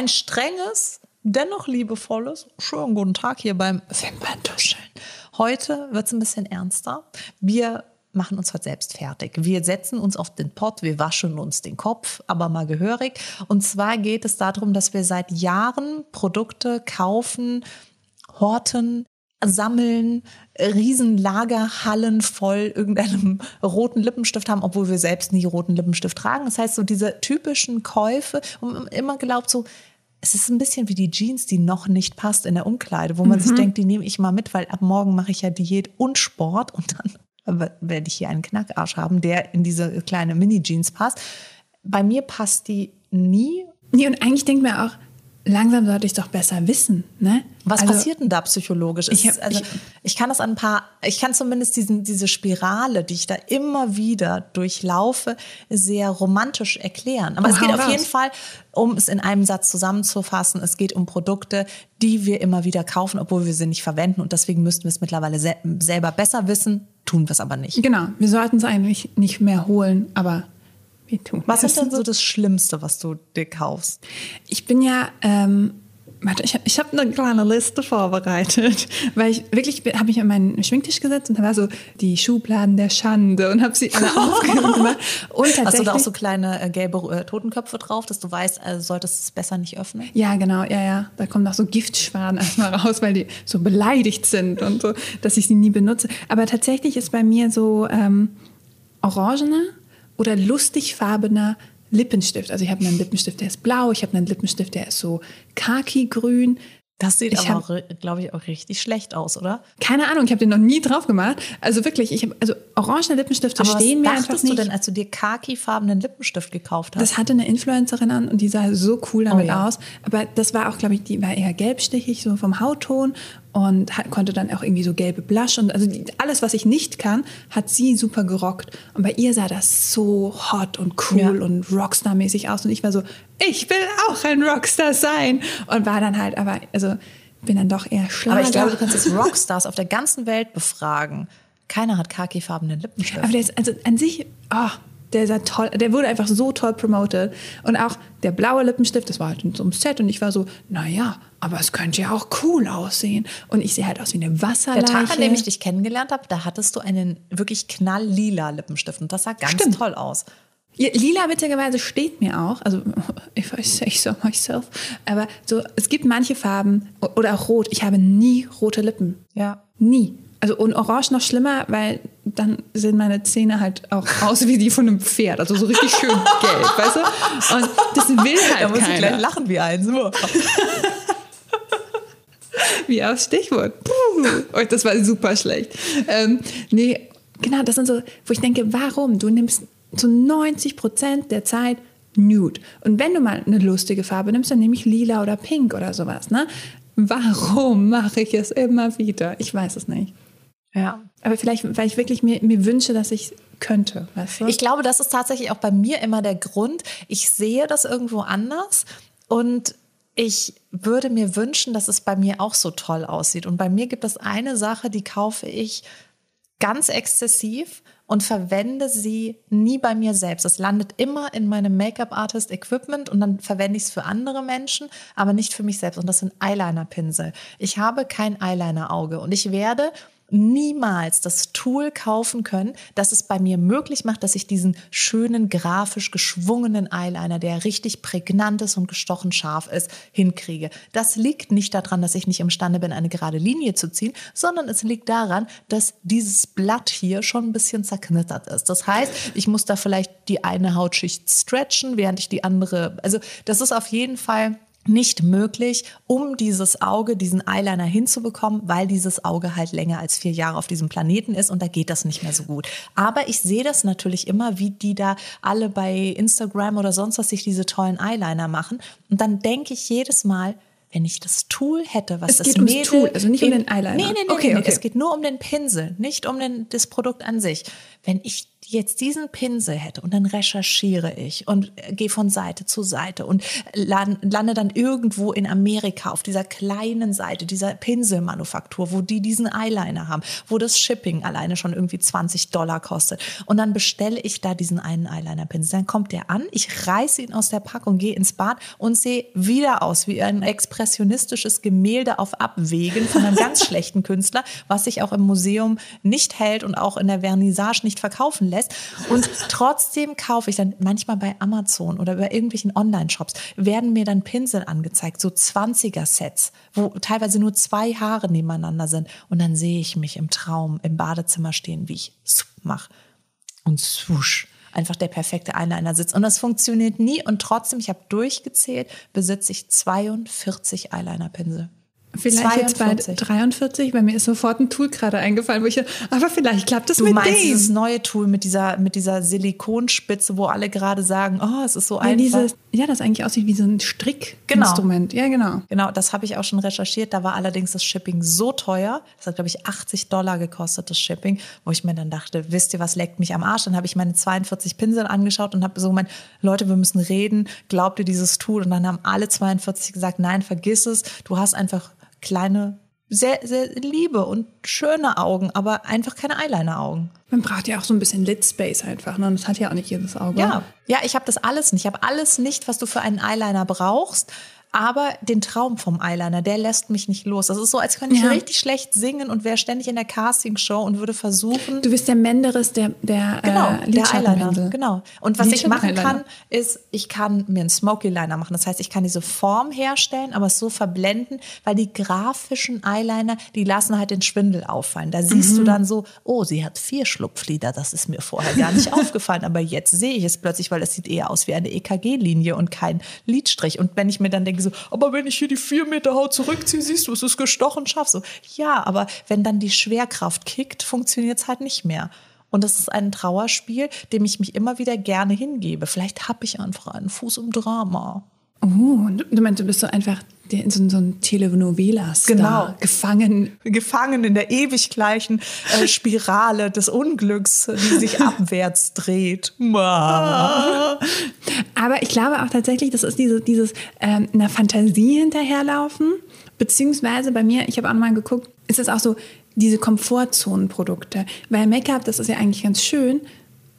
Ein strenges, dennoch liebevolles, schönen guten Tag hier beim Wimperntuscheln. Heute wird es ein bisschen ernster. Wir machen uns heute selbst fertig. Wir setzen uns auf den Pott, wir waschen uns den Kopf, aber mal gehörig. Und zwar geht es darum, dass wir seit Jahren Produkte kaufen, horten, sammeln, Riesenlagerhallen voll irgendeinem roten Lippenstift haben, obwohl wir selbst nie roten Lippenstift tragen. Das heißt, so diese typischen Käufe und immer glaubt so, es ist ein bisschen wie die Jeans, die noch nicht passt in der Umkleide, wo man mhm. sich denkt, die nehme ich mal mit, weil ab morgen mache ich ja Diät und Sport und dann werde ich hier einen Knackarsch haben, der in diese kleine Mini-Jeans passt. Bei mir passt die nie. Nee, und eigentlich denkt man auch, langsam sollte ich es doch besser wissen. Ne? Was also, passiert denn da psychologisch? Ich, hab, also, ich, ich, kann das an ein paar, ich kann zumindest diesen, diese Spirale, die ich da immer wieder durchlaufe, sehr romantisch erklären. Aber oh, es geht auf raus. jeden Fall, um es in einem Satz zusammenzufassen, es geht um Produkte, die wir immer wieder kaufen, obwohl wir sie nicht verwenden. Und deswegen müssten wir es mittlerweile se selber besser wissen, tun wir es aber nicht. Genau, wir sollten es eigentlich nicht mehr holen, aber wir tun Was ist denn so das Schlimmste, was du dir kaufst? Ich bin ja, ähm, warte, ich, ich habe eine kleine Liste vorbereitet, weil ich wirklich habe mich an meinen Schminktisch gesetzt und da war so die Schubladen der Schande und habe sie alle aufgemacht. Und Hast du da auch so kleine äh, gelbe äh, Totenköpfe drauf, dass du weißt, äh, solltest es besser nicht öffnen? Ja, genau, ja, ja. Da kommen auch so Giftschwaden erstmal raus, weil die so beleidigt sind und so, dass ich sie nie benutze. Aber tatsächlich ist bei mir so ähm, orangener oder lustigfarbener Lippenstift. Also ich habe einen Lippenstift, der ist blau, ich habe einen Lippenstift, der ist so khaki-grün. Das sieht ich aber, glaube ich, auch richtig schlecht aus, oder? Keine Ahnung, ich habe den noch nie drauf gemacht. Also wirklich, ich habe also orangene Lippistifte aber stehen mir einfach nicht. Was du denn, als du dir khakifarbenen Lippenstift gekauft hast? Das hatte eine Influencerin an und die sah so cool damit oh, ja. aus. Aber das war auch, glaube ich, die war eher gelbstichig, so vom Hautton und hat, konnte dann auch irgendwie so gelbe Blush und also die, alles, was ich nicht kann, hat sie super gerockt. Und bei ihr sah das so hot und cool ja. und Rockstar-mäßig aus und ich war so, ich will auch ein Rockstar sein und war dann halt, aber also bin dann doch eher Schlager. Aber ich glaube, du kannst jetzt Rockstars auf der ganzen Welt befragen. Keiner hat khakifarbenen Lippenstift. Aber der ist also an sich, oh, der sah toll, der wurde einfach so toll promoted. Und auch der blaue Lippenstift, das war halt in so einem Set und ich war so, naja, aber es könnte ja auch cool aussehen. Und ich sehe halt aus wie eine Wasserleiche. Der Tag, an dem ich dich kennengelernt habe, da hattest du einen wirklich knalllila Lippenstift und das sah ganz Stimmt. toll aus. Lila witzigerweise steht mir auch, also if I say so myself, aber so, es gibt manche Farben oder auch rot. Ich habe nie rote Lippen. Ja. Nie. Also und orange noch schlimmer, weil dann sehen meine Zähne halt auch aus wie die von einem Pferd, also so richtig schön gelb, weißt du? Und das will halt Da muss keiner. ich gleich lachen wie ein, so. wie aus Stichwort. Puh. Und das war super schlecht. Ähm, nee, genau, das sind so, wo ich denke, warum? Du nimmst zu 90 Prozent der Zeit Nude. Und wenn du mal eine lustige Farbe nimmst, dann nehme ich lila oder pink oder sowas. Ne? Warum mache ich es immer wieder? Ich weiß es nicht. Ja. Aber vielleicht, weil ich wirklich mir, mir wünsche, dass ich könnte. Weißt du? Ich glaube, das ist tatsächlich auch bei mir immer der Grund. Ich sehe das irgendwo anders und ich würde mir wünschen, dass es bei mir auch so toll aussieht. Und bei mir gibt es eine Sache, die kaufe ich ganz exzessiv und verwende sie nie bei mir selbst. Es landet immer in meinem Make-up-Artist-Equipment und dann verwende ich es für andere Menschen, aber nicht für mich selbst. Und das sind Eyeliner-Pinsel. Ich habe kein Eyeliner-Auge und ich werde niemals das Tool kaufen können, das es bei mir möglich macht, dass ich diesen schönen, grafisch geschwungenen Eyeliner, der richtig prägnant ist und gestochen scharf ist, hinkriege. Das liegt nicht daran, dass ich nicht imstande bin, eine gerade Linie zu ziehen, sondern es liegt daran, dass dieses Blatt hier schon ein bisschen zerknittert ist. Das heißt, ich muss da vielleicht die eine Hautschicht stretchen, während ich die andere, also das ist auf jeden Fall nicht möglich, um dieses Auge, diesen Eyeliner hinzubekommen, weil dieses Auge halt länger als vier Jahre auf diesem Planeten ist und da geht das nicht mehr so gut. Aber ich sehe das natürlich immer, wie die da alle bei Instagram oder sonst was sich diese tollen Eyeliner machen. Und dann denke ich jedes Mal, wenn ich das Tool hätte, was es das geht Mädel... Tool, also nicht um den Eyeliner. Nee, nee, nee, okay, nee, okay. es geht nur um den Pinsel, nicht um den, das Produkt an sich. Wenn ich jetzt diesen Pinsel hätte und dann recherchiere ich und gehe von Seite zu Seite und lande dann irgendwo in Amerika auf dieser kleinen Seite, dieser Pinselmanufaktur, wo die diesen Eyeliner haben, wo das Shipping alleine schon irgendwie 20 Dollar kostet. Und dann bestelle ich da diesen einen Eyeliner-Pinsel. Dann kommt der an, ich reiße ihn aus der Packung, gehe ins Bad und sehe wieder aus wie ein expressionistisches Gemälde auf Abwägen von einem ganz schlechten Künstler, was sich auch im Museum nicht hält und auch in der Vernissage nicht verkaufen lässt lässt. Und trotzdem kaufe ich dann manchmal bei Amazon oder bei irgendwelchen Online-Shops werden mir dann Pinsel angezeigt, so 20er-Sets, wo teilweise nur zwei Haare nebeneinander sind. Und dann sehe ich mich im Traum im Badezimmer stehen, wie ich mache. Und swoosh einfach der perfekte Eyeliner sitzt. Und das funktioniert nie. Und trotzdem, ich habe durchgezählt, besitze ich 42 Eyeliner-Pinsel. Vielleicht 42. jetzt bei 43, weil mir ist sofort ein Tool gerade eingefallen, wo ich, aber vielleicht klappt das du mit meinst dem. dieses neue Tool mit dieser, mit dieser Silikonspitze, wo alle gerade sagen, oh, es ist so ja, einfach. Dieses, ja, das eigentlich aussieht wie so ein Strickinstrument. Genau. Ja, genau. Genau, das habe ich auch schon recherchiert. Da war allerdings das Shipping so teuer. Das hat, glaube ich, 80 Dollar gekostet, das Shipping, wo ich mir dann dachte, wisst ihr, was leckt mich am Arsch? Dann habe ich meine 42 Pinsel angeschaut und habe so gemeint, Leute, wir müssen reden. Glaubt ihr dieses Tool? Und dann haben alle 42 gesagt, nein, vergiss es. Du hast einfach kleine, sehr, sehr liebe und schöne Augen, aber einfach keine Eyeliner-Augen. Man braucht ja auch so ein bisschen Lid Space einfach, ne? Und das hat ja auch nicht jedes Auge. Ja, ja, ich habe das alles nicht. Ich habe alles nicht, was du für einen Eyeliner brauchst. Aber den Traum vom Eyeliner, der lässt mich nicht los. Das ist so, als könnte ich Ja. richtig schlecht singen und wäre ständig in der Castingshow und würde versuchen, Du bist der Menderes der, der, Genau, äh, der. Eyeliner. Genau. Und was ich machen kann, ist, ich kann mir einen Smoky Liner machen. Das heißt, ich kann diese Form herstellen, aber es so verblenden, weil die grafischen Eyeliner, die lassen halt den Schwindel auffallen. Da siehst Mhm. du dann so, oh, sie hat vier Schlupflider. Das ist mir vorher gar nicht aufgefallen, aber jetzt sehe ich es plötzlich, weil das sieht eher aus wie eine EKG-Linie und kein Lidstrich. Und wenn ich mir dann denke so, aber wenn ich hier die vier Meter Haut zurückziehe, siehst du, es ist gestochen scharf. So, ja, aber wenn dann die Schwerkraft kickt, funktioniert es halt nicht mehr. Und das ist ein Trauerspiel, dem ich mich immer wieder gerne hingebe. Vielleicht habe ich einfach einen Fuß im Drama. Oh, du meinst, du bist so einfach so, so ein Telenovela-Star. Genau. Gefangen. Gefangen in der ewig gleichen äh, Spirale des Unglücks, die sich abwärts dreht. Aber ich glaube auch tatsächlich, das ist diese, dieses ähm, einer Fantasie hinterherlaufen. Beziehungsweise bei mir, ich habe auch mal geguckt, ist es auch so diese Komfortzonenprodukte. Weil Make-up, das ist ja eigentlich ganz schön,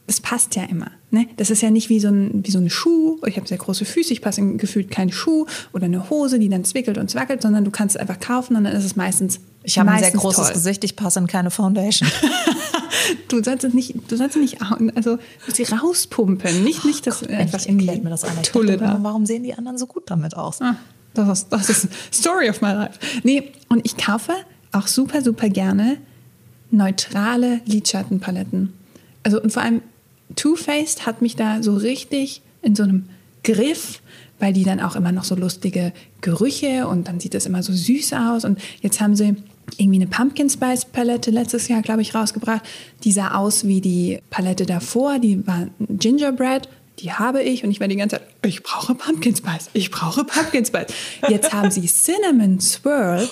es passt ja immer. Ne? Das ist ja nicht wie so ein, wie so ein Schuh. Ich habe sehr große Füße, ich passe gefühlt keinen Schuh oder eine Hose, die dann zwickelt und zwackelt, sondern du kannst es einfach kaufen und dann ist es meistens Ich habe ein sehr großes toll. Gesicht, ich passe in keine Foundation. Du sollst es nicht, du sollst es nicht, also sie rauspumpen, nicht, nicht das Endlich einfach in die erklärt mir das einer. Ich dachte, da. immer, warum sehen die anderen so gut damit aus? Ah, das ist, das ist Story of my life. Nee, und ich kaufe auch super, super gerne neutrale Lidschattenpaletten. Also und vor allem Too Faced hat mich da so richtig in so einem Griff, weil die dann auch immer noch so lustige Gerüche und dann sieht das immer so süß aus. Und jetzt haben sie irgendwie eine Pumpkin Spice Palette letztes Jahr, glaube ich, rausgebracht. Die sah aus wie die Palette davor, die war Gingerbread. Die habe ich und ich war die ganze Zeit, ich brauche Pumpkin Spice, ich brauche Pumpkin Spice. Jetzt haben sie Cinnamon Swirl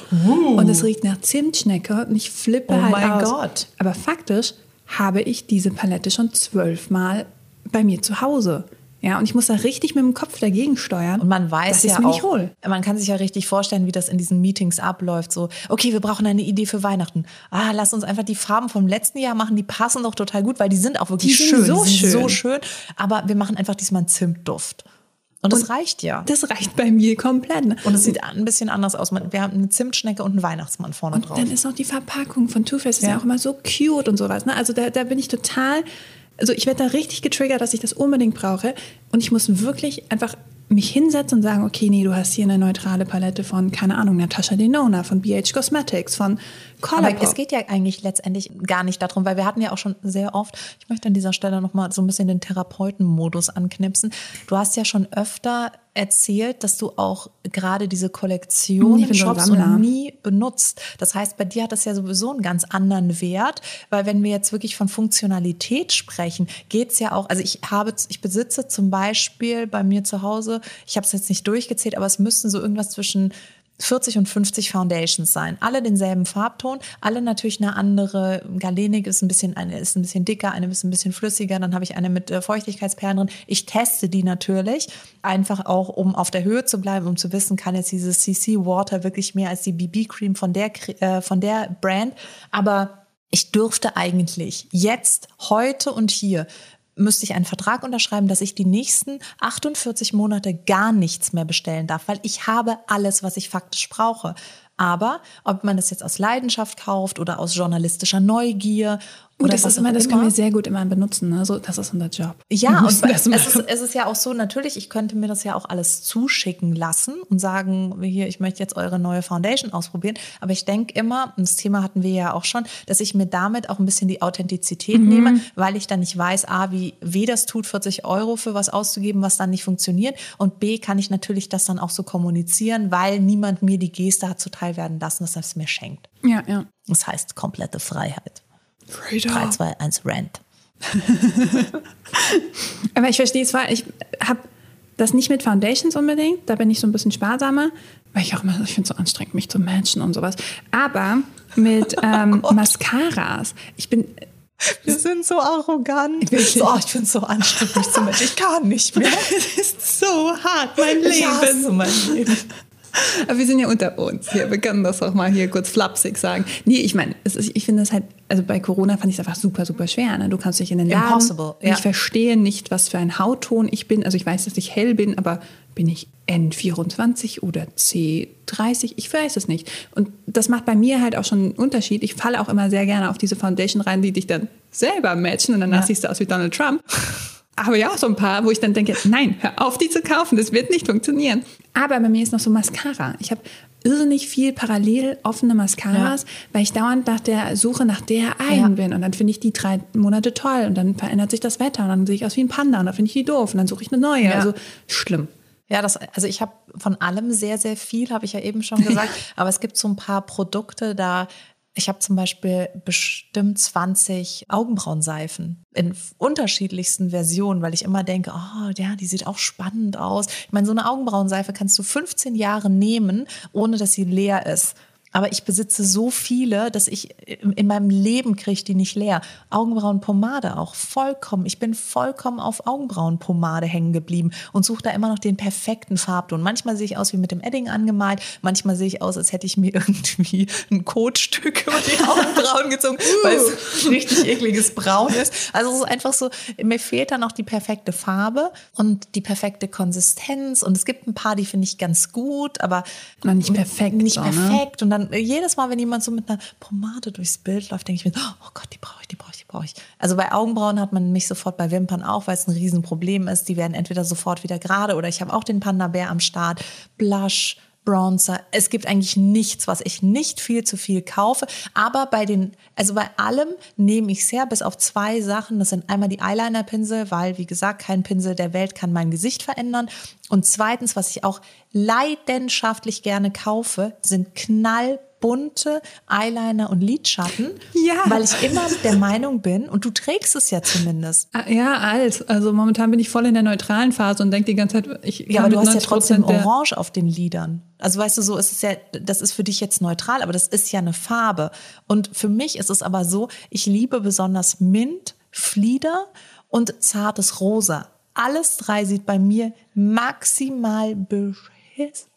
und es riecht nach Zimtschnecke und ich flippe Oh halt mein aus. Gott. Aber faktisch habe ich diese Palette schon zwölfmal bei mir zu Hause. Ja, und ich muss da richtig mit dem Kopf dagegen steuern. Und man weiß ja auch, man kann sich ja richtig vorstellen, wie das in diesen Meetings abläuft. So, okay, wir brauchen eine Idee für Weihnachten. Ah, lass uns einfach die Farben vom letzten Jahr machen. Die passen doch total gut, weil die sind auch wirklich Die schön. so die sind schön. so schön. Aber wir machen einfach diesmal einen Zimtduft. Und das reicht ja. Das reicht bei mir komplett. Und es sieht ein bisschen anders aus. Wir haben eine Zimtschnecke und einen Weihnachtsmann vorne Und drauf. dann ist noch die Verpackung von Too Faced ist ja. Ja. auch immer so cute und sowas. Ne? Also da, da bin ich total, also ich werde da richtig getriggert, dass ich das unbedingt brauche. Und ich muss wirklich einfach mich hinsetzen und sagen, okay, nee, du hast hier eine neutrale Palette von, keine Ahnung, Natasha Denona, von BH Cosmetics, von Aber Colourpop. es geht ja eigentlich letztendlich gar nicht darum, weil wir hatten ja auch schon sehr oft, ich möchte an dieser Stelle nochmal so ein bisschen den Therapeutenmodus anknipsen. Du hast ja schon öfter erzählt, dass du auch gerade diese so shoppst Sammler. und nie benutzt. Das heißt, bei dir hat das ja sowieso einen ganz anderen Wert, weil wenn wir jetzt wirklich von Funktionalität sprechen, geht's ja auch, also ich habe, ich besitze zum Beispiel bei mir zu Hause, ich habe es jetzt nicht durchgezählt, aber es müssten so irgendwas zwischen 40 und 50 Foundations sein. Alle denselben Farbton, alle natürlich eine andere. Galenik ist ein bisschen, eine ist ein bisschen dicker, eine ist ein bisschen flüssiger. Dann habe ich eine mit äh, Feuchtigkeitsperlen drin. Ich teste die natürlich, einfach auch, um auf der Höhe zu bleiben, um zu wissen, kann jetzt dieses CC Water wirklich mehr als die BB Cream von der, äh, von der Brand. Aber ich dürfte eigentlich jetzt, heute und hier müsste ich einen Vertrag unterschreiben, dass ich die nächsten 48 Monate gar nichts mehr bestellen darf, weil ich habe alles, was ich faktisch brauche. Aber ob man das jetzt aus Leidenschaft kauft oder aus journalistischer Neugier oder das ist immer, das können wir sehr gut immer benutzen. Ne? So, das ist unser Job. Ja, und es ist, es ist ja auch so, natürlich, ich könnte mir das ja auch alles zuschicken lassen und sagen, hier, ich möchte jetzt eure neue Foundation ausprobieren. Aber ich denke immer, und das Thema hatten wir ja auch schon, dass ich mir damit auch ein bisschen die Authentizität mhm. nehme, weil ich dann nicht weiß, A, wie weh das tut, 40 Euro für was auszugeben, was dann nicht funktioniert. Und B, kann ich natürlich das dann auch so kommunizieren, weil niemand mir die Geste hat zuteil werden lassen, dass er es mir schenkt. Ja, ja. Das heißt komplette Freiheit. Freedom. 3, 2, 1, Rant. Aber ich verstehe es, weil ich habe das nicht mit Foundations unbedingt. Da bin ich so ein bisschen sparsamer, weil ich auch immer, ich finde es so anstrengend, mich zu matchen und sowas. Aber mit ähm, oh Mascaras. Ich bin. Wir sind so arrogant. Ich, oh, ich finde es so anstrengend, mich zu matchen. Ich kann nicht mehr. Es ist so hart, mein Leben. Ich hasse mein Leben. Aber wir sind ja unter uns hier. Wir können das auch mal hier kurz flapsig sagen. Nee, ich meine, ich finde das halt, also bei Corona fand ich es einfach super, super schwer. Ne? Du kannst dich in den Laden. Impossible. Ja. Ich verstehe nicht, was für ein Hautton ich bin. Also ich weiß, dass ich hell bin, aber bin ich N24 oder C30? Ich weiß es nicht. Und das macht bei mir halt auch schon einen Unterschied. Ich falle auch immer sehr gerne auf diese Foundation rein, die dich dann selber matchen und danach ja. siehst du aus wie Donald Trump habe ich auch so ein paar, wo ich dann denke, nein, hör auf, die zu kaufen, das wird nicht funktionieren. Aber bei mir ist noch so Mascara. Ich habe irrsinnig viel parallel offene Mascaras, ja. weil ich dauernd nach der Suche nach der einen ja. bin. Und dann finde ich die drei Monate toll und dann verändert sich das Wetter und dann sehe ich aus wie ein Panda und dann finde ich die doof und dann suche ich eine neue. Ja. Also schlimm. Ja, das, also ich habe von allem sehr, sehr viel, habe ich ja eben schon gesagt. aber es gibt so ein paar Produkte, da ich habe zum Beispiel bestimmt 20 Augenbrauenseifen in unterschiedlichsten Versionen, weil ich immer denke, oh ja, die sieht auch spannend aus. Ich meine, so eine Augenbrauenseife kannst du 15 Jahre nehmen, ohne dass sie leer ist. Aber ich besitze so viele, dass ich in meinem Leben kriege die nicht leer. Augenbrauenpomade auch vollkommen. Ich bin vollkommen auf Augenbrauenpomade hängen geblieben und suche da immer noch den perfekten Farbton. Manchmal sehe ich aus wie mit dem Edding angemalt. Manchmal sehe ich aus, als hätte ich mir irgendwie ein Kotstück über die Augenbrauen gezogen, weil es richtig ekliges Braun ist. Also es ist einfach so, mir fehlt dann noch die perfekte Farbe und die perfekte Konsistenz. Und es gibt ein paar, die finde ich ganz gut, aber Na, nicht perfekt. Nicht so, ne? perfekt. Ne? Und dann dann jedes Mal, wenn jemand so mit einer Pomade durchs Bild läuft, denke ich mir, oh Gott, die brauche ich, die brauche ich, die brauche ich. Also bei Augenbrauen hat man mich sofort bei Wimpern auch, weil es ein Riesenproblem ist. Die werden entweder sofort wieder gerade oder ich habe auch den Panda-Bär am Start. Blush, Bronzer. Es gibt eigentlich nichts, was ich nicht viel zu viel kaufe. Aber bei den, also bei allem nehme ich sehr, bis auf zwei Sachen. Das sind einmal die Eyeliner-Pinsel, weil, wie gesagt, kein Pinsel der Welt kann mein Gesicht verändern. Und zweitens, was ich auch leidenschaftlich gerne kaufe, sind knall bunte Eyeliner und Lidschatten, ja. weil ich immer der Meinung bin, und du trägst es ja zumindest. Ah, ja, alt. Also momentan bin ich voll in der neutralen Phase und denke die ganze Zeit, ich Ja, aber du hast ja trotzdem Orange auf den Lidern. Also weißt du, so ist es ja, das ist für dich jetzt neutral, aber das ist ja eine Farbe. Und für mich ist es aber so, ich liebe besonders Mint, Flieder und zartes Rosa. Alles drei sieht bei mir maximal bescheuert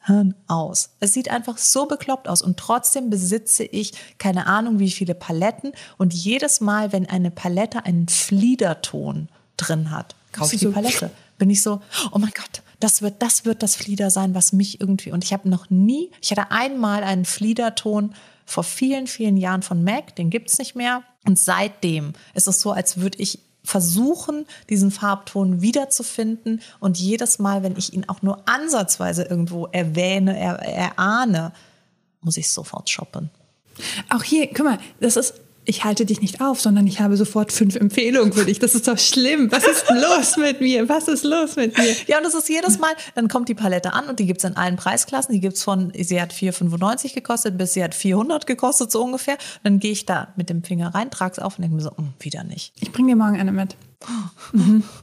Hirn aus. Es sieht einfach so bekloppt aus und trotzdem besitze ich keine Ahnung wie viele Paletten und jedes Mal, wenn eine Palette einen Fliederton drin hat, kaufe ich die Palette. Bin ich so, oh mein Gott, das wird, das wird das Flieder sein, was mich irgendwie und ich habe noch nie, ich hatte einmal einen Fliederton vor vielen, vielen Jahren von MAC, den gibt es nicht mehr und seitdem ist es so, als würde ich versuchen, diesen Farbton wiederzufinden. Und jedes Mal, wenn ich ihn auch nur ansatzweise irgendwo erwähne, er, erahne, muss ich sofort shoppen. Auch hier, guck mal, das ist ich halte dich nicht auf, sondern ich habe sofort fünf Empfehlungen für dich. Das ist doch schlimm. Was ist los mit mir? Was ist los mit mir? Ja, und das ist jedes Mal, dann kommt die Palette an und die gibt's in allen Preisklassen. Die gibt's von, sie hat 4,95 gekostet bis sie hat 400 gekostet, so ungefähr. dann gehe ich da mit dem Finger rein, trage es auf und denke mir so, hm, wieder nicht. Ich bringe dir morgen eine mit. Mhm.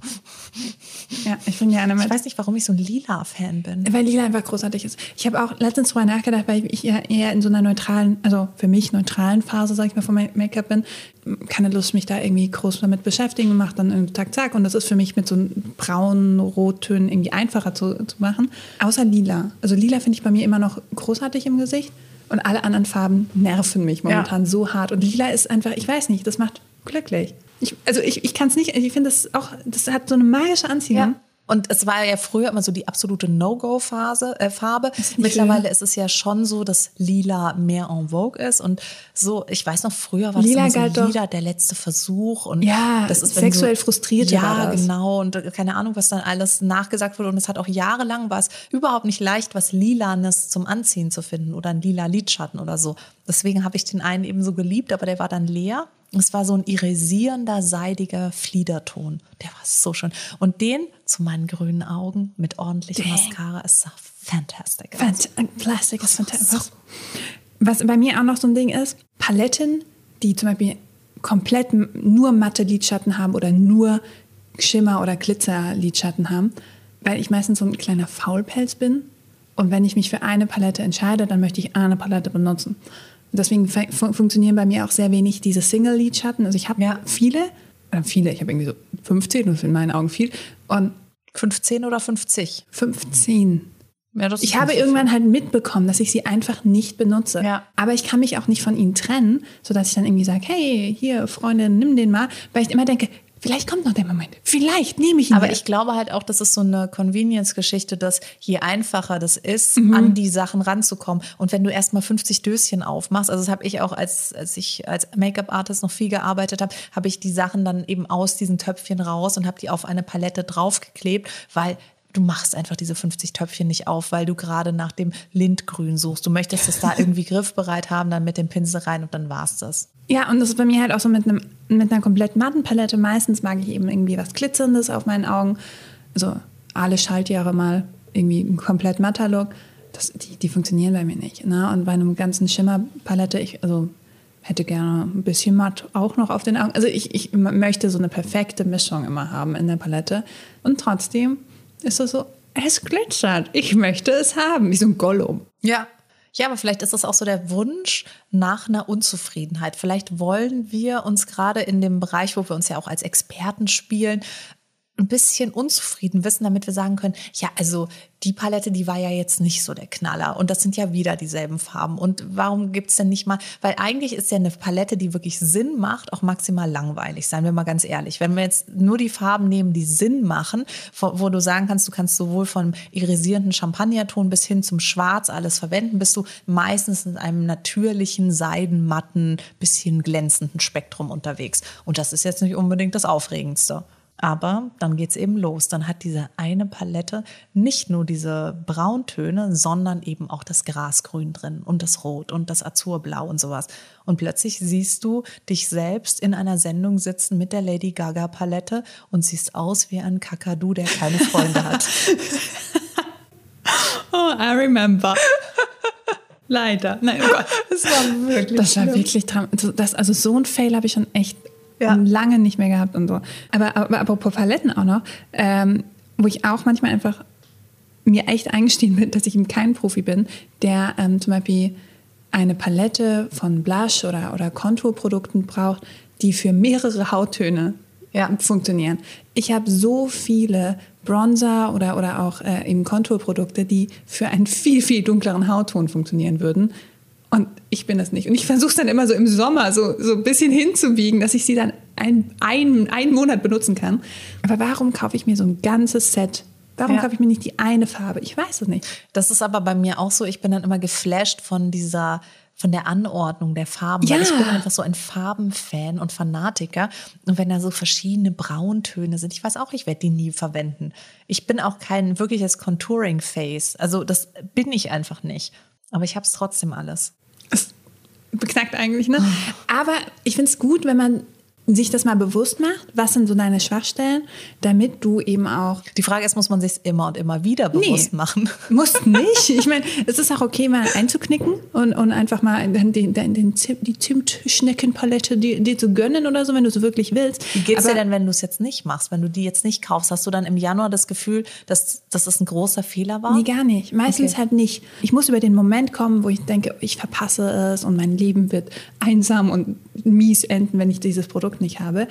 Ja, ich bringe gerne mit. Ich weiß nicht, warum ich so ein Lila-Fan bin. Weil Lila einfach großartig ist. Ich habe auch letztens drüber nachgedacht, weil ich ja eher in so einer neutralen, also für mich neutralen Phase, sag ich mal, von Make-up bin. Keine Lust, mich da irgendwie groß damit beschäftigen, mache dann irgendwie Tag, Tag. Und das ist für mich mit so braunen Rottönen irgendwie einfacher zu, zu machen. Außer Lila. Also Lila finde ich bei mir immer noch großartig im Gesicht. Und alle anderen Farben nerven mich momentan ja. so hart. Und Lila ist einfach, ich weiß nicht, das macht glücklich. Ich, also ich, ich kann es nicht, ich finde das auch, das hat so eine magische Anziehung. Ja. Und es war ja früher immer so die absolute No-Go-Phase, äh, Farbe. Mittlerweile schön. ist es ja schon so, dass Lila mehr en vogue ist. Und so, ich weiß noch, früher war Lila das immer so Lila der letzte Versuch. Und ja, das ist sexuell so, frustriert. Ja, genau. Und keine Ahnung, was dann alles nachgesagt wurde. Und es hat auch jahrelang war es überhaupt nicht leicht, was Lilanes zum Anziehen zu finden oder ein lila Lidschatten oder so. Deswegen habe ich den einen eben so geliebt, aber der war dann leer. Es war so ein irisierender, seidiger Fliederton. Der war so schön. Und den zu meinen grünen Augen mit ordentlicher Mascara, es sah fantastic aus. Plastik ist fantastisch. Was bei mir auch noch so ein Ding ist, Paletten, die zum Beispiel komplett nur matte Lidschatten haben oder nur Schimmer- oder Glitzer-Lidschatten haben, weil ich meistens so ein kleiner Faulpelz bin. Und wenn ich mich für eine Palette entscheide, dann möchte ich eine Palette benutzen. Deswegen fun funktionieren bei mir auch sehr wenig diese Single-Lidschatten. Also ich habe ja. viele, äh, viele, ich habe irgendwie so 15, das ist in meinen Augen viel. Und 15 oder 50? 15. Ja, ich habe irgendwann halt mitbekommen, dass ich sie einfach nicht benutze. Ja. Aber ich kann mich auch nicht von ihnen trennen, sodass ich dann irgendwie sage, hey, hier, Freundin, nimm den mal. Weil ich immer denke, Vielleicht kommt noch der Moment. Vielleicht nehme ich ihn. Aber jetzt. ich glaube halt auch, das ist so eine Convenience-Geschichte, dass je einfacher das ist, mhm. an die Sachen ranzukommen. Und wenn du erstmal 50 Döschen aufmachst, also das habe ich auch, als, als ich als Make-up-Artist noch viel gearbeitet habe, habe ich die Sachen dann eben aus diesen Töpfchen raus und habe die auf eine Palette draufgeklebt, weil du machst einfach diese 50 Töpfchen nicht auf, weil du gerade nach dem Lindgrün suchst. Du möchtest es da irgendwie griffbereit haben, dann mit dem Pinsel rein und dann war's das. Ja, und das ist bei mir halt auch so mit, einem, mit einer komplett matten Palette. Meistens mag ich eben irgendwie was Glitzerndes auf meinen Augen. Also alle Schaltjahre mal irgendwie ein komplett matter Look. Das, die, die funktionieren bei mir nicht. Ne? Und bei einem ganzen Schimmerpalette, ich also hätte gerne ein bisschen matt auch noch auf den Augen. Also ich, ich möchte so eine perfekte Mischung immer haben in der Palette. Und trotzdem ist es so, es glitzert. Ich möchte es haben, wie so ein Gollum. Ja, ja, aber vielleicht ist es auch so der Wunsch nach einer Unzufriedenheit. Vielleicht wollen wir uns gerade in dem Bereich, wo wir uns ja auch als Experten spielen, ein bisschen unzufrieden wissen, damit wir sagen können, ja, also die Palette, die war ja jetzt nicht so der Knaller und das sind ja wieder dieselben Farben. Und warum gibt es denn nicht mal, weil eigentlich ist ja eine Palette, die wirklich Sinn macht, auch maximal langweilig, seien wir mal ganz ehrlich. Wenn wir jetzt nur die Farben nehmen, die Sinn machen, wo, wo du sagen kannst, du kannst sowohl vom irisierenden Champagnerton bis hin zum Schwarz alles verwenden, bist du meistens in einem natürlichen, seidenmatten, bisschen glänzenden Spektrum unterwegs. Und das ist jetzt nicht unbedingt das Aufregendste. Aber dann geht's eben los. Dann hat diese eine Palette nicht nur diese Brauntöne, sondern eben auch das Grasgrün drin und das Rot und das Azurblau und sowas. Und plötzlich siehst du dich selbst in einer Sendung sitzen mit der Lady Gaga Palette und siehst aus wie ein Kakadu, der keine Freunde hat. oh, I remember. Leider. Nein, oh Gott. Das war wirklich. Das war wirklich. Das, also so ein Fail habe ich schon echt ja. lange nicht mehr gehabt und so. Aber, aber apropos Paletten auch noch, ähm, wo ich auch manchmal einfach mir echt eingestehen bin, dass ich eben kein Profi bin, der ähm, zum Beispiel eine Palette von Blush oder, oder Konturprodukten braucht, die für mehrere Hauttöne ja. funktionieren. Ich habe so viele Bronzer oder, oder auch äh, eben Konturprodukte, die für einen viel, viel dunkleren Hautton funktionieren würden. Und ich bin das nicht. Und ich versuche es dann immer so im Sommer so, so ein bisschen hinzubiegen, dass ich sie dann ein, ein, einen Monat benutzen kann. Aber warum kaufe ich mir so ein ganzes Set? Warum ja. kaufe ich mir nicht die eine Farbe? Ich weiß es nicht. Das ist aber bei mir auch so. Ich bin dann immer geflasht von dieser von der Anordnung der Farben, ja. weil ich bin einfach so ein Farbenfan und Fanatiker. Und wenn da so verschiedene Brauntöne sind, ich weiß auch, ich werde die nie verwenden. Ich bin auch kein wirkliches Contouring-Face. Also das bin ich einfach nicht. Aber ich habe es trotzdem alles beknackt eigentlich, ne? Aber ich finde es gut, wenn man sich das mal bewusst macht, was sind so deine Schwachstellen, damit du eben auch. Die Frage ist, muss man sich immer und immer wieder bewusst nee, machen? Muss nicht. Ich meine, es ist auch okay, mal einzuknicken und, und einfach mal den, den, den Zimt, die Zimtschneckenpalette dir, dir zu gönnen oder so, wenn du es wirklich willst. Wie geht's Aber, dir denn, wenn du es jetzt nicht machst, wenn du die jetzt nicht kaufst? Hast du dann im Januar das Gefühl, dass, dass das ein großer Fehler war? Nee, gar nicht. Meistens okay. halt nicht. Ich muss über den Moment kommen, wo ich denke, ich verpasse es und mein Leben wird einsam und mies enden, wenn ich dieses Produkt nicht habe.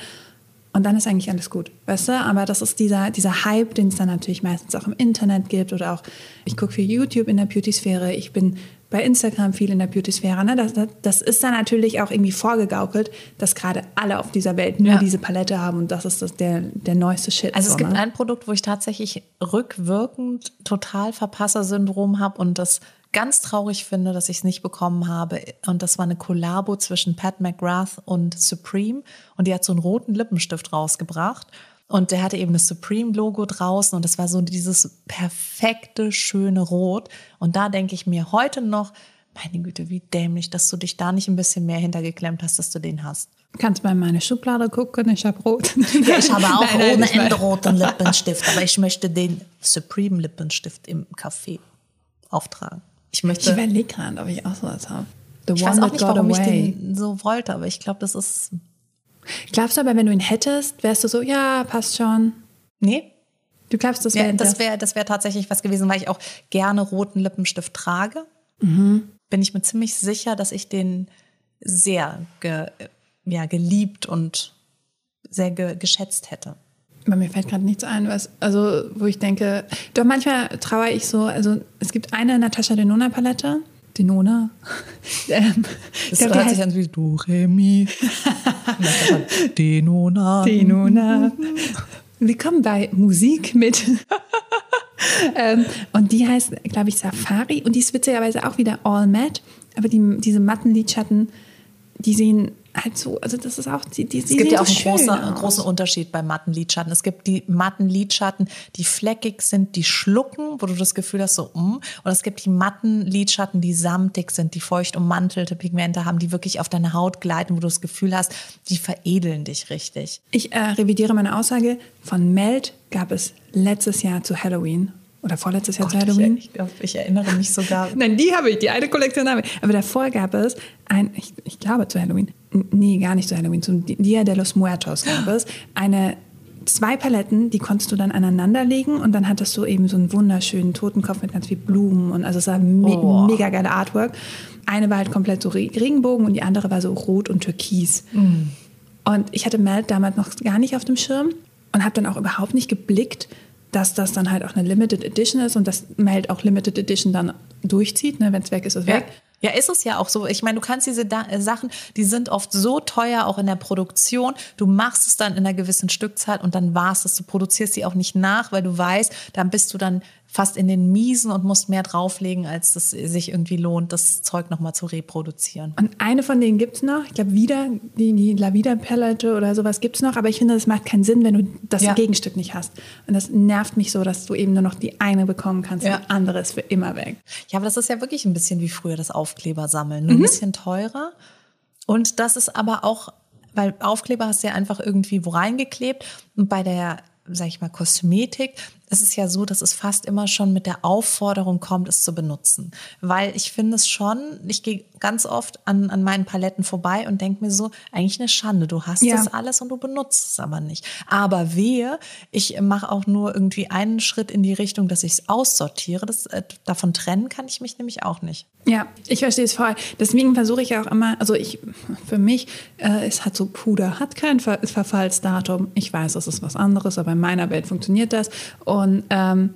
Und dann ist eigentlich alles gut, weißt du? Aber das ist dieser, dieser Hype, den es dann natürlich meistens auch im Internet gibt oder auch, ich gucke viel YouTube in der Beauty-Sphäre, ich bin bei Instagram viel in der Beauty-Sphäre. Ne? Das, das, ist dann natürlich auch irgendwie vorgegaukelt, dass gerade alle auf dieser Welt nur ja. diese Palette haben und das ist das, der, der neueste Shit. Also es gibt ne? ein Produkt, wo ich tatsächlich rückwirkend total Verpasser-Syndrom habe und das ganz traurig finde, dass ich es nicht bekommen habe. Und das war eine Kollabo zwischen Pat McGrath und Supreme. Und die hat so einen roten Lippenstift rausgebracht. Und der hatte eben das Supreme-Logo draußen und das war so dieses perfekte, schöne Rot. Und da denke ich mir heute noch, meine Güte, wie dämlich, dass du dich da nicht ein bisschen mehr hintergeklemmt hast, dass du den hast. Kannst mal in meine Schublade gucken, ich habe rot. Ja, ich habe auch nein, ohne Ende roten Lippenstift, aber ich möchte den Supreme Lippenstift im Café auftragen. Ich möchte. Ich überlege gerade, ob ich auch sowas habe. The ich weiß auch nicht, warum away. ich den so wollte, aber ich glaube, das ist. Glaubst du aber, wenn du ihn hättest, wärst du so, ja, passt schon? Nee. Du glaubst, das wäre. Ja, das wäre das wär tatsächlich was gewesen, weil ich auch gerne roten Lippenstift trage. Mhm. Bin ich mir ziemlich sicher, dass ich den sehr ge, ja, geliebt und sehr ge, geschätzt hätte. Bei mir fällt gerade nichts ein, was, also wo ich denke, doch manchmal trauere ich so, also es gibt eine Natascha Denona Palette, Denona. ähm, das glaub, hört sich an wie Do, Re, Mi. Denona. Denona. Willkommen bei Musik mit. ähm, und die heißt, glaube ich, Safari und die ist witzigerweise auch wieder All Matte, aber die, diese matten Lidschatten, die sehen halt so, also das ist auch, die, die, Es gibt ja auch einen großen, großen Unterschied bei matten Lidschatten. Es gibt die matten Lidschatten, die fleckig sind, die schlucken, wo du das Gefühl hast, so, mm. Und es gibt die matten Lidschatten, die samtig sind, die feucht ummantelte Pigmente haben, die wirklich auf deine Haut gleiten, wo du das Gefühl hast, die veredeln dich richtig. Ich äh, revidiere meine Aussage. Von Melt gab es letztes Jahr zu Halloween oder vorletztes Jahr Gott, zu Halloween. Ich, ich, ich, erinnere mich sogar. Nein, die habe ich, die eine Kollektion habe ich. Aber davor gab es ein, ich, ich glaube zu Halloween, nee, gar nicht zu Halloween, zum Dia de los Muertos gab es eine zwei Paletten, die konntest du dann aneinander legen und dann hattest du eben so einen wunderschönen Totenkopf mit ganz viel Blumen und also es war me oh. mega geile Artwork. Eine war halt komplett so Regenbogen und die andere war so rot und türkis. Mm. Und ich hatte Melt damals noch gar nicht auf dem Schirm und habe dann auch überhaupt nicht geblickt, dass das dann halt auch eine Limited Edition ist und dass Melt auch Limited Edition dann durchzieht, ne? wenn es weg ist, ist es ja. weg. Ja, ist es ja auch so. Ich meine, du kannst diese da äh, Sachen, die sind oft so teuer, auch in der Produktion. Du machst es dann in einer gewissen Stückzahl und dann war es das. Du produzierst sie auch nicht nach, weil du weißt, dann bist du dann fast in den Miesen und musst mehr drauflegen, als es sich irgendwie lohnt, das Zeug nochmal zu reproduzieren. Und eine von denen gibt es noch. Ich glaube, wieder die, die La Vida Palette oder sowas gibt es noch. Aber ich finde, das macht keinen Sinn, wenn du das ja. Gegenstück nicht hast. Und das nervt mich so, dass du eben nur noch die eine bekommen kannst. Ja. Die andere ist für immer weg. Ja, aber das ist ja wirklich ein bisschen wie früher das Aufkleber sammeln. Nur mhm. ein bisschen teurer. Und das ist aber auch weil Aufkleber hast du ja einfach irgendwie wo reingeklebt und bei der sag ich mal, Kosmetik, es ist ja so, dass es fast immer schon mit der Aufforderung kommt, es zu benutzen. Weil ich finde es schon, ich gehe ganz oft an, an meinen Paletten vorbei und denke mir so, eigentlich eine Schande, du hast ja. das alles und du benutzt es aber nicht. Aber wehe, ich mache auch nur irgendwie einen Schritt in die Richtung, dass ich es aussortiere. Das, äh, davon trennen kann ich mich nämlich auch nicht. Ja, ich verstehe es voll. Deswegen versuche ich auch immer, also ich, für mich, äh, es hat so Puder, hat kein Ver Verfallsdatum. Ich weiß, das ist was anderes, aber in meiner Welt funktioniert das. Und ähm,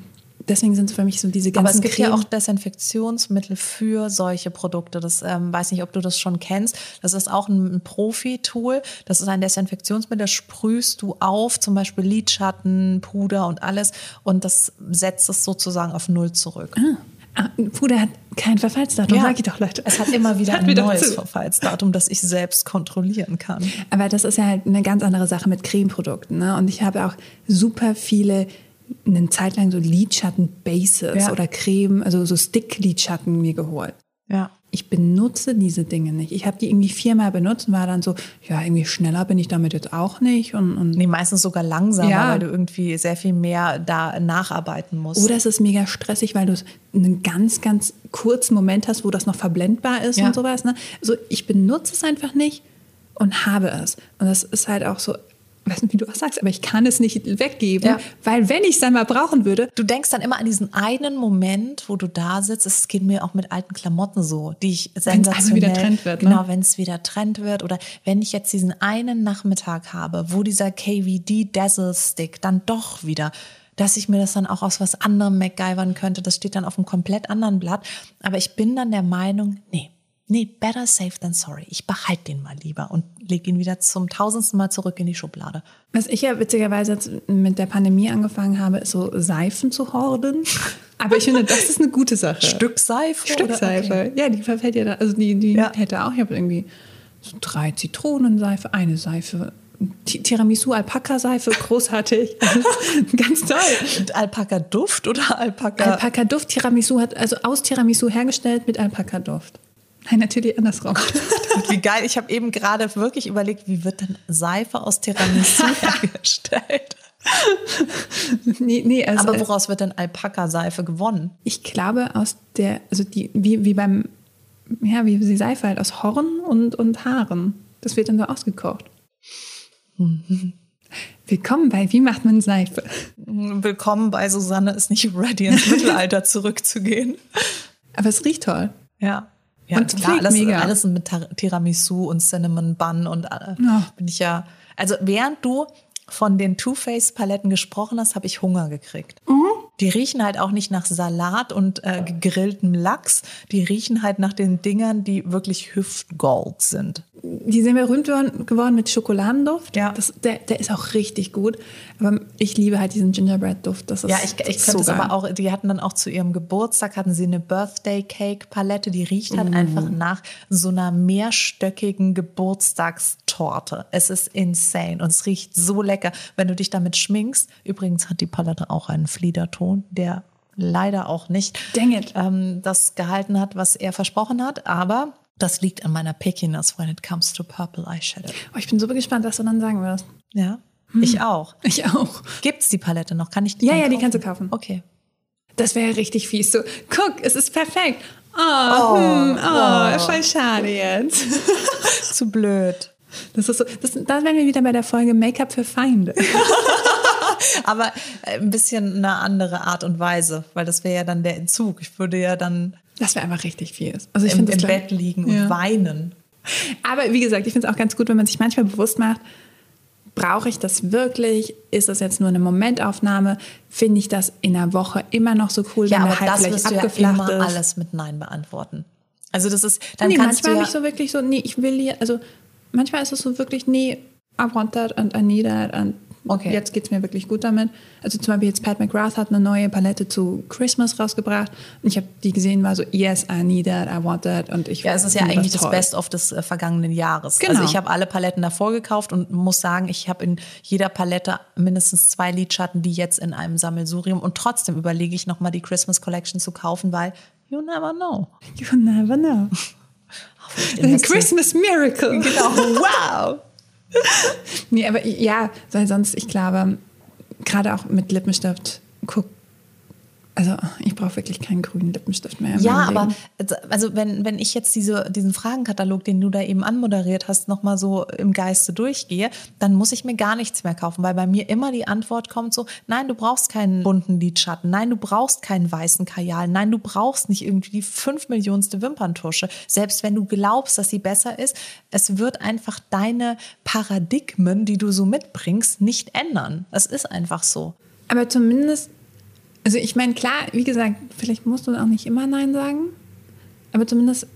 deswegen sind es für mich so diese ganzen. Aber es gibt Creme. ja auch Desinfektionsmittel für solche Produkte. Das ähm, weiß nicht, ob du das schon kennst. Das ist auch ein, Profi-Tool. Das ist ein Desinfektionsmittel, das sprühst du auf, zum Beispiel Lidschatten, Puder und alles. Und das setzt es sozusagen auf Null zurück. Ah. Ah, Puder hat kein Verfallsdatum, ja. sag ich doch, Leute. Es hat immer wieder ein neues Verfallsdatum, das ich selbst kontrollieren kann. Aber das ist ja halt eine ganz andere Sache mit Cremeprodukten. Ne? Und ich habe auch super viele eine Zeit lang so Lidschatten-Bases ja. oder Creme, also so Stick-Lidschatten mir geholt. Ja. ich benutze diese Dinge nicht. Ich habe die irgendwie viermal benutzt und war dann so, ja, irgendwie schneller bin ich damit jetzt auch nicht. Und, und nee, meistens sogar langsamer, ja. weil du irgendwie sehr viel mehr da nacharbeiten musst. Oder es ist mega stressig, weil du einen ganz, ganz kurzen Moment hast, wo das noch verblendbar ist ja. und sowas. Ne? Also ich benutze es einfach nicht und habe es. Und das ist halt auch so, weiß nicht, wie du auch sagst, aber ich kann es nicht weggeben, ja. weil wenn ich es dann mal brauchen würde. Du denkst dann immer an diesen einen Moment, wo du da sitzt. Es geht mir auch mit alten Klamotten so, die ich sensationell. wieder Trend wird. Ne? Genau, wenn es wieder Trend wird oder wenn ich jetzt diesen einen Nachmittag habe, wo dieser KVD Dazzle Stick dann doch wieder dass ich mir das dann auch aus was anderem MacGyvern könnte. Das steht dann auf einem komplett anderen Blatt. Aber ich bin dann der Meinung, nee, nee, better safe than sorry. Ich behalte den mal lieber und lege ihn wieder zum tausendsten Mal zurück in die Schublade. Was ich ja witzigerweise jetzt mit der Pandemie angefangen habe, ist so Seifen zu horden. Aber ich finde, das ist eine gute Sache. Stück Seife? Stück Seife. Okay. Ja, die verfällt ja da. Also die, die ja. hätte auch, ich habe irgendwie so drei Zitronenseife, eine Seife Tiramisu Alpaka-Seife, großartig. Ganz toll. Und Alpaka-Duft oder Alpaka? Alpaka-Duft. Tiramisu hat also aus Tiramisu hergestellt mit Alpaka-Duft. Nein, natürlich andersrum. wie geil. Ich habe eben gerade wirklich überlegt, wie wird denn Seife aus Tiramisu hergestellt? nee, nee, also, Aber woraus wird denn Alpaka-Seife gewonnen? Ich glaube aus der, also die, wie, wie beim, ja, wie die Seife halt aus Horn und, und Haaren. Das wird dann so ausgekocht. Willkommen bei Wie macht man Seife? Willkommen bei Susanne ist nicht ready ins Mittelalter zurückzugehen. Aber es riecht toll. Ja. Ja, und klar, alles, mega. alles mit Tiramisu und Cinnamon Bun und äh, ja. bin ich ja. Also während du von den Too Faced Paletten gesprochen hast, habe ich Hunger gekriegt. Mhm. Die riechen halt auch nicht nach Salat und äh, gegrilltem Lachs. Die riechen halt nach den Dingern, die wirklich Hüftgold sind die sind berühmt geworden mit Schokoladenduft. Ja. Das, der, der ist auch richtig gut. Aber ich liebe halt diesen Gingerbread-Duft. Das ist, ja, ich, ich könnte so es aber auch, die hatten dann auch zu ihrem Geburtstag, hatten sie eine Birthday-Cake-Palette, die riecht halt mm. einfach nach so einer mehrstöckigen Geburtstagstorte. Es ist insane und es riecht so lecker, wenn du dich damit schminkst. Übrigens hat die Palette auch einen Fliederton, der leider auch nicht ähm, das gehalten hat, was er versprochen hat. Aber das liegt an meiner Pickiness when it comes to purple eyeshadow. Oh, ich bin super gespannt, was du dann sagen wirst. Ja, hm. ich auch. Ich auch. Gibt's die Palette noch? Kann ich die Ja, ja, kaufen? die kannst du kaufen. Okay. Das wäre richtig fies. So, guck, es ist perfekt. Oh, oh, hm, oh, oh. voll schade jetzt. Zu blöd. Das ist so, das, da wären wir wieder bei der Folge Make-up für Feinde. Aber äh, ein bisschen eine andere Art und Weise, weil das wäre ja dann der Entzug. Ich würde ja dann das wäre einfach richtig viel. Also ich im, im Bett liegen und ja. weinen. Aber wie gesagt, ich finde es auch ganz gut, wenn man sich manchmal bewusst macht, brauche ich das wirklich? Ist das jetzt nur eine Momentaufnahme? Finde ich das in einer Woche immer noch so cool, ja, wenn aber halt das vielleicht abgeflacht ja immer ist? alles mit Nein beantworten. Also das ist, dann nee, kannst manchmal du ja habe ich so wirklich so, nee, ich will hier, also manchmal ist es so wirklich, nee, I want that and I need that and Okay. Jetzt geht es mir wirklich gut damit. Also zum Beispiel jetzt Pat McGrath hat eine neue Palette zu Christmas rausgebracht. Und ich habe die gesehen, war so, yes, I need that, I want that. Und ich ja, es ist ja eigentlich das, das Best-of des äh, vergangenen Jahres. Genau. Also ich habe alle Paletten davor gekauft und muss sagen, ich habe in jeder Palette mindestens zwei Lidschatten, die jetzt in einem Sammelsurium. Und trotzdem überlege ich nochmal die Christmas Collection zu kaufen, weil you never know. You never know. Christmas Miracle. Genau, wow. Nee, aber ja, weil sonst, ich glaube, gerade auch mit Lippenstift, guck, also ich brauche wirklich keinen grünen Lippenstift mehr. Ja, aber also wenn, wenn ich jetzt diese, diesen Fragenkatalog, den du da eben anmoderiert hast, nochmal so im Geiste durchgehe, dann muss ich mir gar nichts mehr kaufen, weil bei mir immer die Antwort kommt so, nein, du brauchst keinen bunten Lidschatten, nein, du brauchst keinen weißen Kajal, nein, du brauchst nicht irgendwie die fünf Millionste Wimperntusche. Selbst wenn du glaubst, dass sie besser ist, es wird einfach deine Paradigmen, die du so mitbringst, nicht ändern. Es ist einfach so. Aber zumindest also ich meine, klar, wie gesagt, vielleicht musst du auch nicht immer Nein sagen, aber zumindest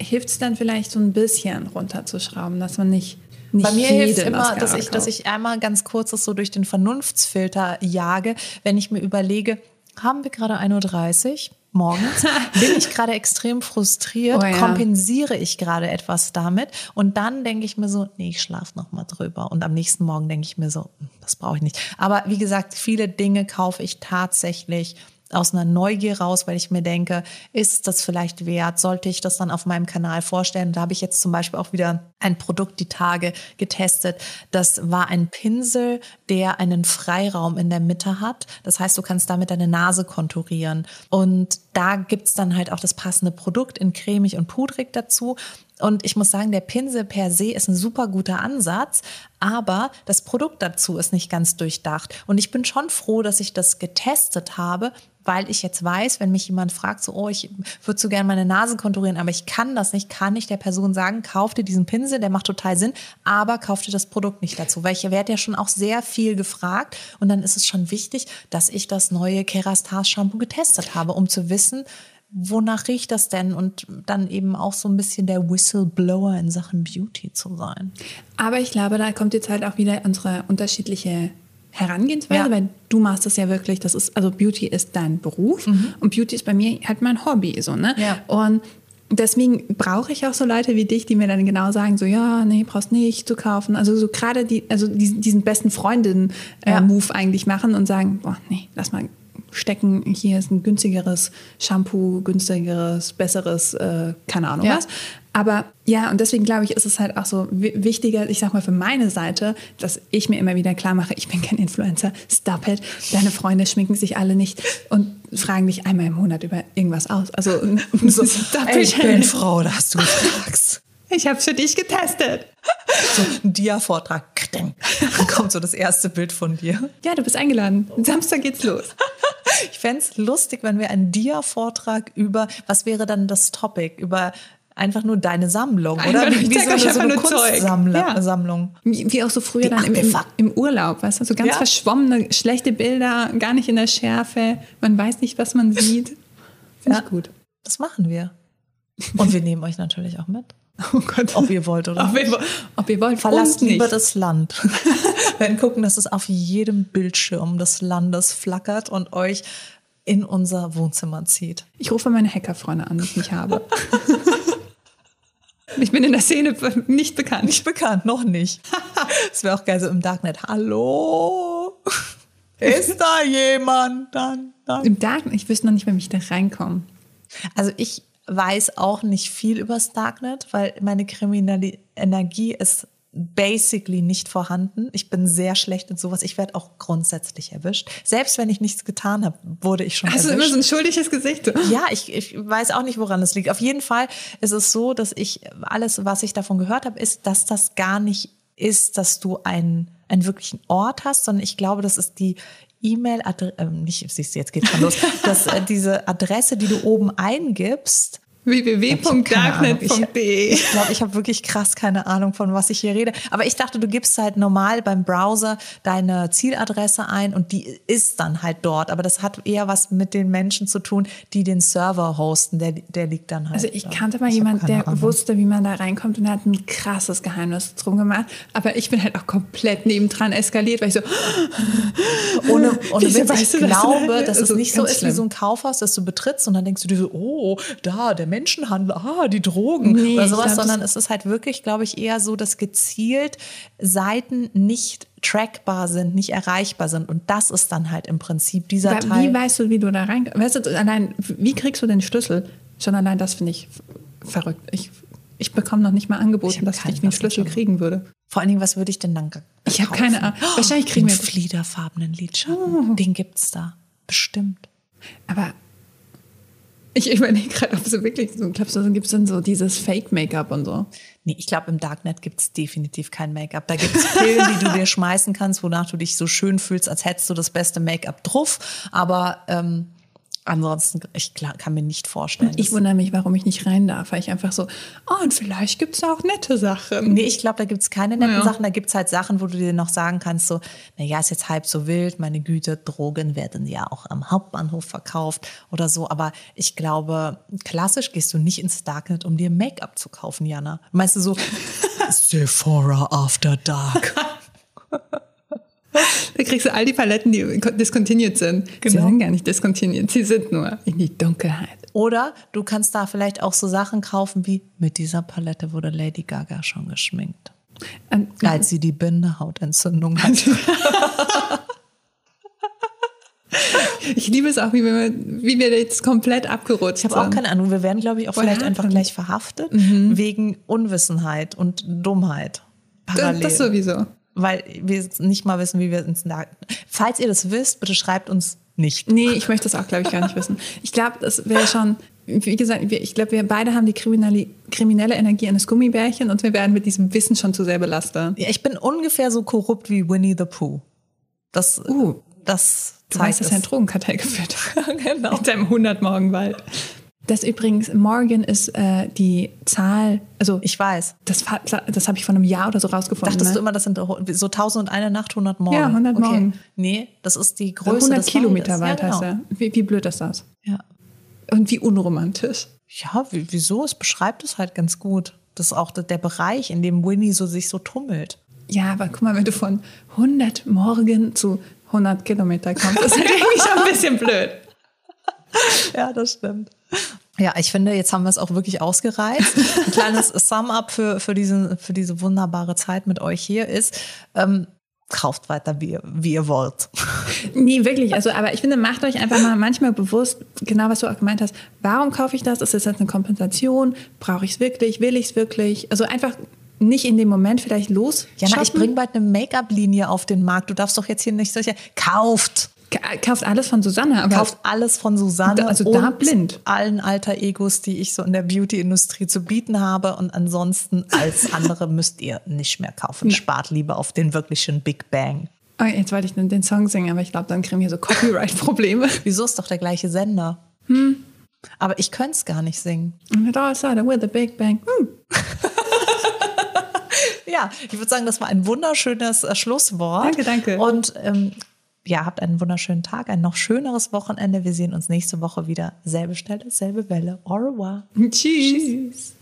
hilft es dann vielleicht so ein bisschen runterzuschrauben, dass man nicht nicht Bei mir hilft es immer, dass ich, dass ich einmal ganz kurz das so durch den Vernunftsfilter jage, wenn ich mir überlege, haben wir gerade 1.30 Uhr? Morgens, bin ich gerade extrem frustriert, oh ja. kompensiere ich gerade etwas damit und dann denke ich mir so, nee, ich schlafe noch mal drüber und am nächsten Morgen denke ich mir so, hm, das brauche ich nicht. Aber wie gesagt, viele Dinge kaufe ich tatsächlich aus einer Neugier raus, weil ich mir denke, ist das vielleicht wert? Sollte ich das dann auf meinem Kanal vorstellen? Da habe ich jetzt zum Beispiel auch wieder ein Produkt die Tage getestet. Das war ein Pinsel, der einen Freiraum in der Mitte hat. Das heißt, du kannst damit deine Nase konturieren. Und da gibt's dann halt auch das passende Produkt in cremig und pudrig dazu. Und ich muss sagen, der Pinsel per se ist ein super guter Ansatz, aber das Produkt dazu ist nicht ganz durchdacht. Und ich bin schon froh, dass ich das getestet habe, weil ich jetzt weiß, wenn mich jemand fragt, so, oh, ich würde so gerne meine Nase konturieren, aber ich kann das nicht, kann ich der Person sagen, kauf dir diesen Pinsel, der macht total Sinn, aber kauf dir das Produkt nicht dazu, weil ich werde ja schon auch sehr viel gefragt und dann ist es schon wichtig, dass ich das neue Kerastase Shampoo getestet habe, um zu wissen, wonach riecht das denn und dann eben auch so ein bisschen der Whistleblower in Sachen Beauty zu sein. Aber ich glaube, da kommt jetzt halt auch wieder unsere unterschiedliche Herangehensweise, ja. weil du machst das ja wirklich, das ist, also Beauty ist dein Beruf mhm. und Beauty ist bei mir halt mein Hobby, so, ne? Ja. Und deswegen brauche ich auch so Leute wie dich, die mir dann genau sagen, so, ja, nee, brauchst nicht zu kaufen. Also so gerade die, also diesen, diesen besten Freundinnen-Move äh, eigentlich machen und sagen, boah, nee, lass mal stecken, hier ist ein günstigeres Shampoo, günstigeres, besseres, äh, keine Ahnung ja. was. Aber ja, und deswegen glaube ich, ist es halt auch so wichtiger, ich sag mal für meine Seite, dass ich mir immer wieder klar mache, ich bin kein Influencer, stop it. Deine Freunde schminken sich alle nicht und fragen dich einmal im Monat über irgendwas aus. Also so, Ey, ich bin Frau, da hast du gefragt. Ich habe es für dich getestet. So ein Dia-Vortrag. Dann kommt so das erste Bild von dir. Ja, du bist eingeladen. Samstag geht's los. Ich fände es lustig, wenn wir einen Dia-Vortrag über, was wäre dann das Topic? Über einfach nur deine Sammlung, oder? Wie, wie so eine, so eine Kunstsammlung. Ja. Wie, wie, auch so früher Die dann im, im, im, Urlaub, weißt du? So ganz ja. verschwommene, schlechte Bilder, gar nicht in der Schärfe. Man weiß nicht, was man sieht. Finde ja. ich gut. Das machen wir. Und wir nehmen euch natürlich auch mit. Oh Gott. Ob ihr wollt oder ob nicht. Ihr, ob ihr wollt, verlasst lieber das Land. wir werden gucken, dass es auf jedem Bildschirm des Landes flackert und euch in unser Wohnzimmer zieht. Ich rufe meine Hackerfreunde an, die ich nicht habe. ich bin in der Szene nicht bekannt. Nicht bekannt, noch nicht. Das wäre auch geil so im Darknet. Hallo? Ist da jemand? Dann, dann. Im Darknet? Ich wüsste noch nicht, wenn ich da reinkomme. Also ich weiß auch nicht viel über das Darknet, weil meine kriminelle Energie ist basically nicht vorhanden. Ich bin sehr schlecht in sowas. Ich werde auch grundsätzlich erwischt. Selbst wenn ich nichts getan habe, wurde ich schon Hast erwischt. Hast du immer so ein schuldiges Gesicht? Ja, ich, ich weiß auch nicht, woran es liegt. Auf jeden Fall ist es so, dass ich alles, was ich davon gehört habe, ist, dass das gar nicht ist, dass du einen, einen wirklichen Ort hast, sondern ich glaube, das ist die E-Mail-Adresse, äh, nicht, siehst du, jetzt geht's schon los, dass äh, diese Adresse, die du oben eingibst, www.darknet.de. Ich glaube, ich habe wirklich krass keine Ahnung, von was ich hier rede. Aber ich dachte, du gibst halt normal beim Browser deine Zieladresse ein und die ist dann halt dort. Aber das hat eher was mit den Menschen zu tun, die den Server hosten. Der, der liegt dann halt. Also ich kannte mal jemanden, der Ahnung. wusste, wie man da reinkommt und er hat ein krasses Geheimnis drum gemacht. Aber ich bin halt auch komplett nebendran eskaliert, weil ich so ohne, ohne Witz, ich glaube, das? dass also es nicht so ist schlimm. wie so ein Kaufhaus, das du betrittst und dann denkst du dir so, oh, da, der Menschenhandel, ah, die Drogen nee, oder sowas, glaub, sondern es ist halt wirklich, glaube ich, eher so, dass gezielt Seiten nicht trackbar sind, nicht erreichbar sind. Und das ist dann halt im Prinzip dieser Aber Teil. Wie weißt du, wie du da rein, weißt du, allein, wie kriegst du den Schlüssel? Schon allein das finde ich verrückt. Ich, ich bekomme noch nicht mal angeboten, ich dass ich den Schlüssel kriegen würde. Vor allen Dingen, was würde ich denn dann Ich habe keine Ahnung. Wahrscheinlich kriegen wir fliederfarbenen Lidschatten. Oh. Den gibt's da. Bestimmt. Aber ich überlege gerade, ob es wirklich so, glaubst du, gibt es denn so dieses Fake-Make-up und so? Nee, ich glaube, im Darknet gibt es definitiv kein Make-up. Da gibt es Pillen, die du dir schmeißen kannst, wonach du dich so schön fühlst, als hättest du das beste Make-up drauf. Aber ähm, Ansonsten, ich kann mir nicht vorstellen. Ich wundere mich, warum ich nicht rein darf, weil ich einfach so, oh, und vielleicht gibt es auch nette Sachen. Nee, ich glaube, da gibt es keine netten ja. Sachen. Da gibt es halt Sachen, wo du dir noch sagen kannst, so, naja, ist jetzt halb so wild, meine Güte, Drogen werden ja auch am Hauptbahnhof verkauft oder so. Aber ich glaube, klassisch gehst du nicht ins Darknet, um dir Make-up zu kaufen, Jana. Meinst du so, Sephora After Dark? Da kriegst du all die Paletten, die discontinued sind. Genau. Sie sind gar nicht discontinued, sie sind nur in die Dunkelheit. Oder du kannst da vielleicht auch so Sachen kaufen wie mit dieser Palette wurde Lady Gaga schon geschminkt. Ähm, als sie die Bindehautentzündung hatte. Ich liebe es auch, wie wir, wie wir jetzt komplett abgerutscht Ich habe auch keine Ahnung. Wir werden, glaube ich, auch Woher vielleicht einfach gleich verhaftet wegen Unwissenheit und Dummheit. Das, Parallel. das sowieso. Weil wir nicht mal wissen, wie wir ins Na Falls ihr das wisst, bitte schreibt uns nicht. Nee, ich möchte das auch, glaube ich, gar nicht wissen. Ich glaube, das wäre schon, wie gesagt, wir, ich glaube, wir beide haben die kriminelle, kriminelle Energie eines Gummibärchen und wir werden mit diesem Wissen schon zu sehr belastet. Ja, ich bin ungefähr so korrupt wie Winnie the Pooh. Das, Uh, das Du weißt, dass er ein. Drogenkartell geführt hat. genau. In seinem 100-Morgenwald. Das übrigens, Morgan ist äh, die Zahl, also Ich weiß. das, das habe ich vor einem Jahr oder so rausgefunden. Dachtest ne? du immer, das sind so 1000 und eine Nacht, 100 Morgen? Ja, 100 okay. Morgen. Nee, das ist die Größe 100 des Kilometer weit ja, heißt genau. er. Wie, wie blöd ist das? Ja. Und wie unromantisch. Ja, wie- wieso? Es beschreibt es halt ganz gut. Das ist auch der Bereich, in dem Winnie so sich so tummelt. Ja, aber guck mal, wenn du von 100 Morgen zu 100 Kilometer kommst, ist halt irgendwie schon ein bisschen blöd. Ja, das stimmt. Ja, ich finde, jetzt haben wir es auch wirklich ausgereizt. Ein kleines Sum-up für, für, diesen, für diese wunderbare Zeit mit euch hier ist, ähm, kauft weiter, wie, ihr- wie ihr wollt. Nee, wirklich. Also, aber ich finde, macht euch einfach mal manchmal bewusst, genau was du auch gemeint hast. Warum kaufe ich das? Ist das jetzt eine Kompensation? Brauche ich es wirklich? Will ich es wirklich? Also einfach nicht in dem Moment vielleicht los. Jana, ich shoppen. bringe bald eine Make-up-Linie auf den Markt. Du darfst doch jetzt hier nicht solche. Kauft! Ka- Kauft alles von Susanne, aber Kauft alles von Susanne. Also da und blind. allen alter Egos, die ich so in der Beauty-Industrie zu bieten habe. Und ansonsten als andere müsst ihr nicht mehr kaufen. Spart lieber auf den wirklichen Big Bang. Oh, jetzt wollte ich den, Song singen, aber ich glaube, dann kriegen wir so Copyright-Probleme. Wieso ist doch der gleiche Sender? Hm. Aber ich könnte es gar nicht singen. And it all started with a big bang. Hm. Ja, ich würde sagen, das war ein wunderschönes äh, Schlusswort. Danke, danke. Und ähm, ja, habt einen wunderschönen Tag, ein noch schöneres Wochenende. Wir sehen uns nächste Woche wieder. Selbe Stelle, selbe Welle. Au revoir. Tschüss.